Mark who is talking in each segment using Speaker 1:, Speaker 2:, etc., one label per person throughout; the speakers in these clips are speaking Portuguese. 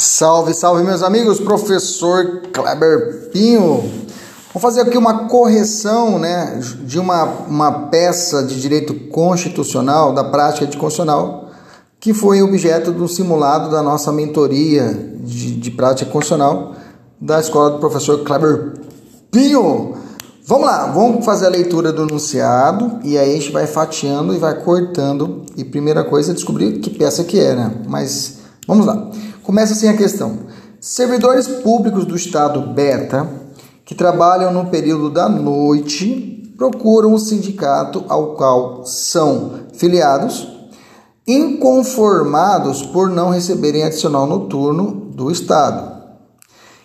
Speaker 1: Salve, salve, meus amigos, professor Kleber Pinho. Vou fazer aqui uma correção né, de uma, uma peça de direito constitucional, da prática de constitucional, que foi objeto do simulado da nossa mentoria de, de prática constitucional da escola do professor Kleber Pinho. Vamos lá, vamos fazer a leitura do enunciado e aí a gente vai fatiando e vai cortando. E primeira coisa é descobrir que peça que é, né? Mas vamos lá. Começa assim a questão. Servidores públicos do estado beta que trabalham no período da noite procuram o sindicato ao qual são filiados, inconformados por não receberem adicional noturno do estado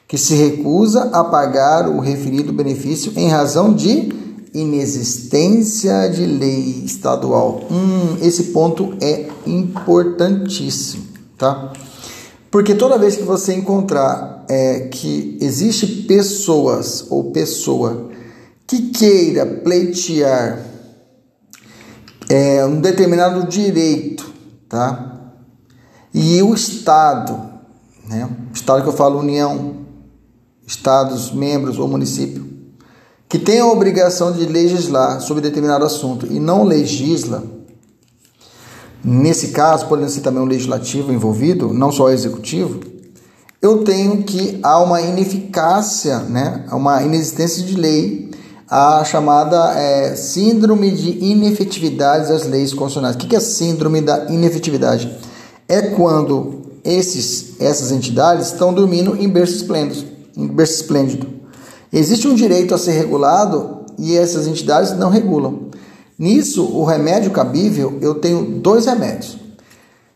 Speaker 1: que se recusa a pagar o referido benefício em razão de inexistência de lei estadual. Hum, esse ponto é importantíssimo, tá? Porque toda vez que você encontrar é, que existe pessoas ou pessoa que queira pleitear é, um determinado direito, tá? E o Estado, né? Estado que eu falo União, estados, membros ou município, que tem a obrigação de legislar sobre determinado assunto e não legisla, nesse caso, podendo ser também um legislativo envolvido, não só o executivo, eu tenho que há uma ineficácia, né, uma inexistência de lei, a chamada é, síndrome de inefetividade das leis constitucionais. O que é síndrome da inefetividade? É quando esses, essas entidades estão dormindo em berços esplêndidos um berço esplêndido. Existe um direito a ser regulado e essas entidades não regulam. Nisso, o remédio cabível, eu tenho dois remédios.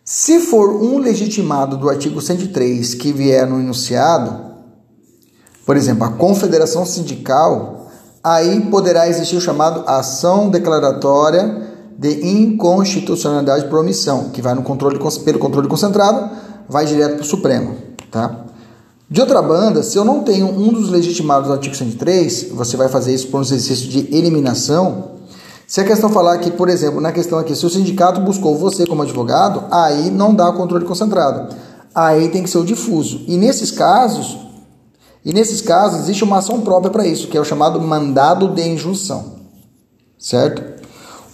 Speaker 1: Se for um legitimado do artigo 103 que vier no enunciado, por exemplo, a confederação sindical, aí poderá existir o chamado ação declaratória de inconstitucionalidade por omissão, que vai no controle pelo controle concentrado, vai direto para o Supremo, tá? De outra banda, se eu não tenho um dos legitimados do artigo 103, você vai fazer isso por um exercício de eliminação. Se a questão falar que, por exemplo, na questão aqui, se o sindicato buscou você como advogado, aí não dá o controle concentrado. Aí tem que ser o difuso. E nesses casos, e nesses casos existe uma ação própria para isso, que é o chamado mandado de injunção. Certo?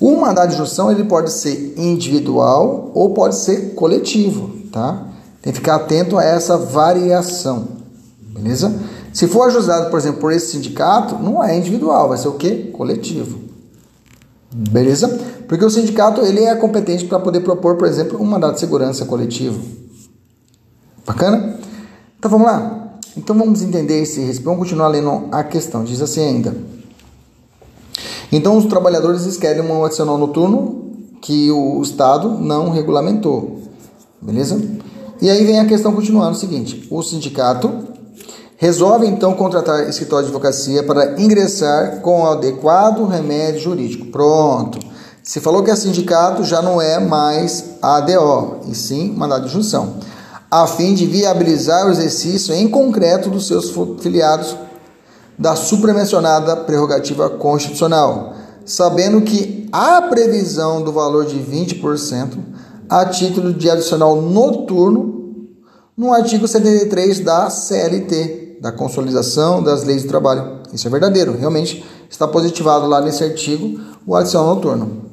Speaker 1: O mandado de injunção ele pode ser individual ou pode ser coletivo, tá? Tem que ficar atento a essa variação, beleza? Se for ajustado, por exemplo, por esse sindicato, não é individual, vai ser o quê? Coletivo. Beleza? Porque o sindicato ele é competente para poder propor, por exemplo, um mandato de segurança coletivo. Bacana? Então vamos lá. Então vamos entender esse respeito. Vamos continuar lendo a questão. Diz assim ainda. Então os trabalhadores querem um adicional noturno que o Estado não regulamentou. Beleza? E aí vem a questão continuando o seguinte: o sindicato resolve então contratar escritório de advocacia para ingressar com o adequado remédio jurídico. Pronto. Se falou que é sindicato, já não é mais ADO, e sim mandado de junção, a fim de viabilizar o exercício em concreto dos seus filiados da supramencionada prerrogativa constitucional, sabendo que a previsão do valor de 20% a título de adicional noturno no artigo 73 da CLT, da Consolidação das Leis do Trabalho. Isso é verdadeiro, realmente está positivado lá nesse artigo o adicional noturno.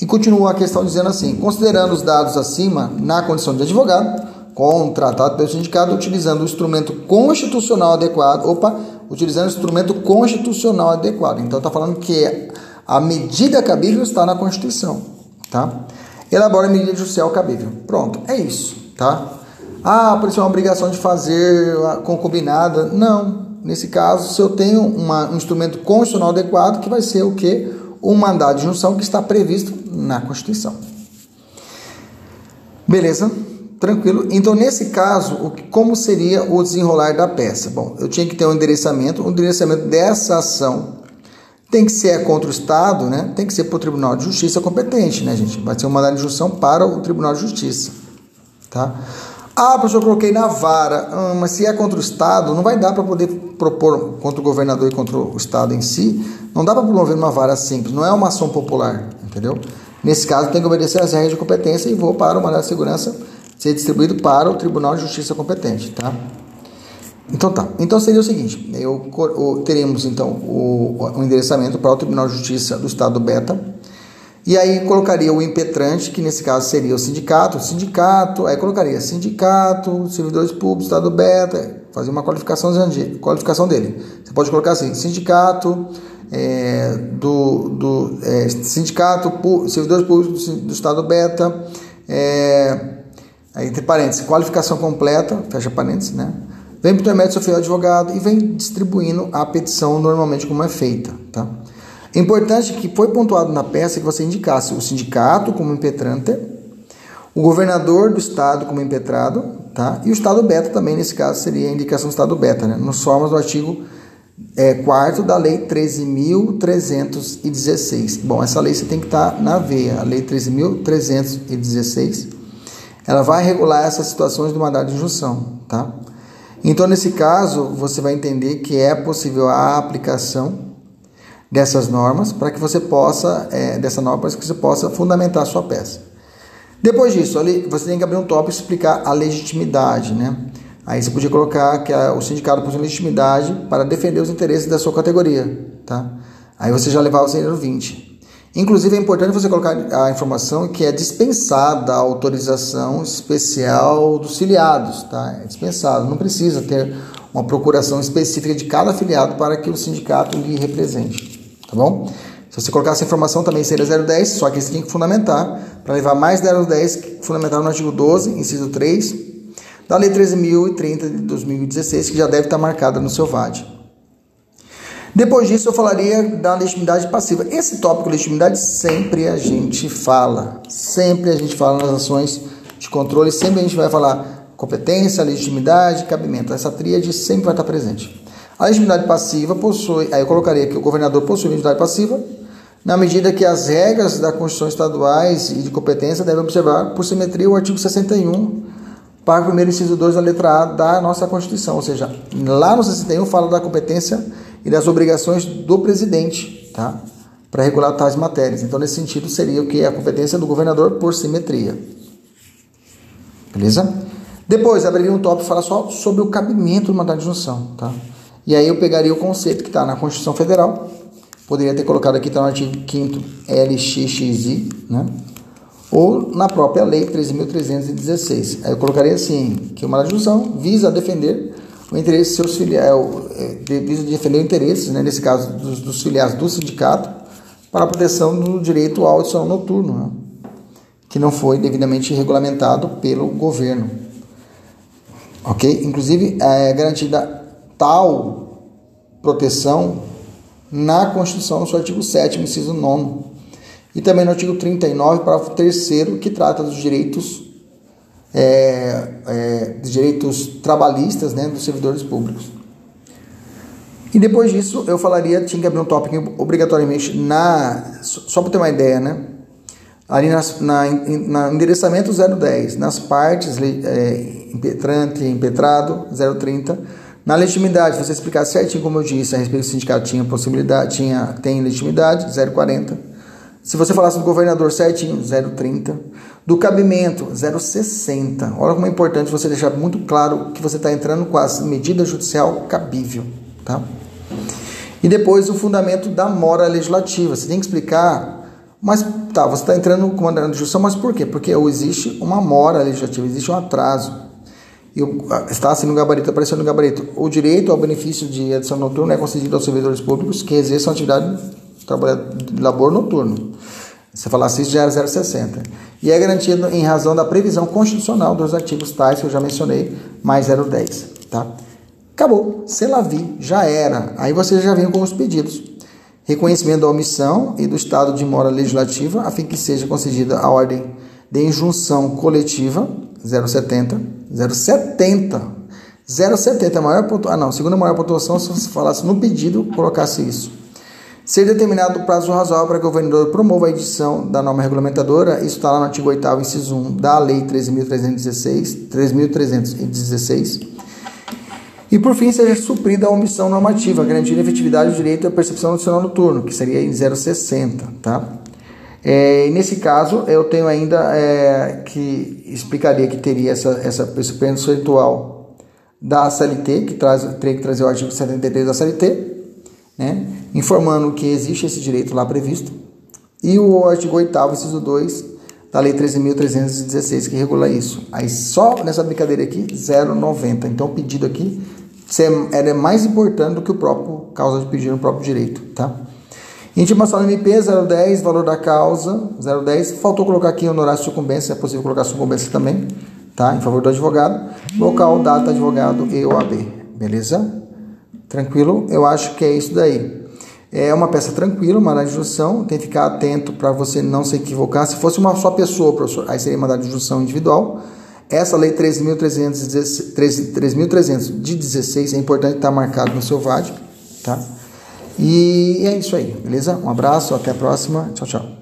Speaker 1: E continua a questão dizendo assim: considerando os dados acima, na condição de advogado, contratado pelo sindicato, utilizando o instrumento constitucional adequado, opa, utilizando o instrumento constitucional adequado. Então está falando que a medida cabível está na Constituição, tá? elabora a medida judicial cabível. Pronto, é isso, tá? Ah, por isso é uma obrigação de fazer a concubinada. Não. Nesse caso, se eu tenho uma, um instrumento constitucional adequado, que vai ser o quê? O mandado de junção que está previsto na Constituição. Beleza? Tranquilo. Então, nesse caso, como seria o desenrolar da peça? Bom, eu tinha que ter um endereçamento. O endereçamento dessa ação tem que ser contra o Estado, né? Tem que ser para o Tribunal de Justiça competente, né, gente? Vai ser um mandado de injunção para o Tribunal de Justiça, tá? Ah, professor, eu coloquei na vara, ah, mas se é contra o Estado, não vai dar para poder propor contra o governador e contra o Estado em si, não dá para promover uma vara simples, não é uma ação popular, entendeu? Nesse caso, tem que obedecer às regras de competência e vou para o mandado de segurança ser distribuído para o Tribunal de Justiça competente, tá? Então tá. Então seria o seguinte: eu, o, teremos então o, o endereçamento para o Tribunal de Justiça do Estado Beta. E aí colocaria o impetrante, que nesse caso seria o sindicato, sindicato, aí colocaria sindicato, servidores públicos, Estado Beta, fazer uma qualificação, qualificação dele. Você pode colocar assim, sindicato, é, do, do é, sindicato, servidores públicos do, do Estado Beta, é, aí, entre parênteses, qualificação completa, fecha parênteses, né? Vem para o intermédio seu advogado e vem distribuindo a petição normalmente como é feita, tá? Importante que foi pontuado na peça que você indicasse o sindicato como impetrante, o governador do estado como impetrado, tá? E o estado beta também, nesse caso, seria a indicação do estado beta, né? Nos formas do artigo é, quarto da lei 13.316. Bom, essa lei você tem que estar tá na veia, a lei 13.316. Ela vai regular essas situações do mandado de injunção, tá? Então, nesse caso, você vai entender que é possível a aplicação dessas normas para que você possa, é, dessa norma, para que você possa fundamentar a sua peça. Depois disso, ali, você tem que abrir um tópico e explicar a legitimidade, né? Aí você podia colocar que a, o sindicato possui legitimidade para defender os interesses da sua categoria, tá? Aí você já levava o 020. Inclusive é importante você colocar a informação que é dispensada a autorização especial dos filiados, tá? É dispensado, não precisa ter uma procuração específica de cada afiliado para que o sindicato lhe represente, tá bom? Se você colocar essa informação também seria 010, só que você tem que fundamentar para levar mais 010, fundamentar no artigo 12, inciso 3, da Lei 13.030 de 2016, que já deve estar marcada no seu VAD. Depois disso, eu falaria da legitimidade passiva. Esse tópico legitimidade sempre a gente fala. Sempre a gente fala nas ações de controle, sempre a gente vai falar competência, legitimidade, cabimento. Essa tríade sempre vai estar presente. A legitimidade passiva possui, aí eu colocaria que o governador possui legitimidade passiva, na medida que as regras da Constituição estaduais e de competência devem observar, por simetria, o artigo 61, parágrafo 1, inciso 2 da letra A da nossa Constituição. Ou seja, lá no 61 fala da competência e das obrigações do presidente, tá? Para regular tais matérias. Então, nesse sentido, seria o que? A competência do governador por simetria. Beleza? Depois, abriria um tópico e falar só sobre o cabimento do mandato de junção, tá? E aí eu pegaria o conceito que está na Constituição Federal, poderia ter colocado aqui, está no artigo 5 LXXI, né? Ou na própria Lei 13.316. Aí eu colocaria assim, que o mandato de junção visa defender o interesse seus filiados, é, é visa defender o interesse, né, nesse caso, dos, dos, filiados do sindicato, para a proteção do direito ao sono noturno, né, que não foi devidamente regulamentado pelo governo. Ok? Inclusive, é garantida tal proteção na Constituição, no seu artigo 7, inciso 9, e também no artigo 39, parágrafo 3, que trata dos direitos é, é, direitos trabalhistas né, dos servidores públicos. E depois disso, eu falaria, tinha que abrir um tópico obrigatoriamente na. Só para ter uma ideia, né? Ali nas, na, na endereçamento 010, nas partes é, impetrante, impetrado 030, na legitimidade, você explicar certinho, como eu disse, a respeito do sindicato tinha possibilidade, tinha, tem legitimidade, 040. Se você falasse do governador certinho, 030 do cabimento 0,60. Olha como é importante você deixar muito claro que você está entrando com a medida judicial cabível, tá? E depois o fundamento da mora legislativa. Você tem que explicar, mas tá, você está entrando com mandado de justiça, mas por quê? Porque existe uma mora legislativa, existe um atraso. E está assim no gabarito, aparecendo no gabarito. O direito ao benefício de adição noturna é concedido aos servidores públicos que exerçam atividade de, labor noturno. Falasse isso, já era 0,60. E é garantido em razão da previsão constitucional dos artigos tais que eu já mencionei, mais 0,10. Tá? Acabou. Se la vi, já era. Aí você já vem com os pedidos. Reconhecimento da omissão e do estado de mora legislativa, a fim que seja concedida a ordem de injunção coletiva, 0,70. 0,70. 0,70 é a maior pontuação. Ah, não. Segunda maior pontuação, se você falasse no pedido, colocasse isso. Ser determinado o prazo razoável para que o governador promova a edição da norma regulamentadora, isso está lá no artigo 8 inciso 1 da Lei 13.316, 3.316. E por fim, seja suprida a omissão normativa, garantindo a efetividade do direito à percepção do sinal noturno, que seria em 0,60, tá? É, nesse caso, eu tenho ainda é, que explicaria que teria essa, essa, percentual da CLT, que traz, teria que trazer o artigo 73 da CLT, né, informando que existe esse direito lá previsto, e o artigo 8 inciso 2 da Lei 13.316, que regula isso. Aí só nessa brincadeira aqui, 0,90. Então o pedido aqui é mais importante do que o próprio causa de pedido no próprio direito, tá? Intimação MP 010, valor da causa 010. Faltou colocar aqui honorário de sucumbência, é possível colocar sucumbência também, tá? Em favor do advogado. Local, data, advogado e OAB, beleza? Tranquilo? Eu acho que é isso daí. É uma peça tranquila, mandado de injunção, tem que ficar atento para você não se equivocar. Se fosse uma só pessoa, professor, aí seria mandado de injunção individual. Essa lei 3.300 de 16 é importante estar marcado no seu VAD, tá? E é isso aí, beleza? Um abraço, até a próxima. Tchau, tchau.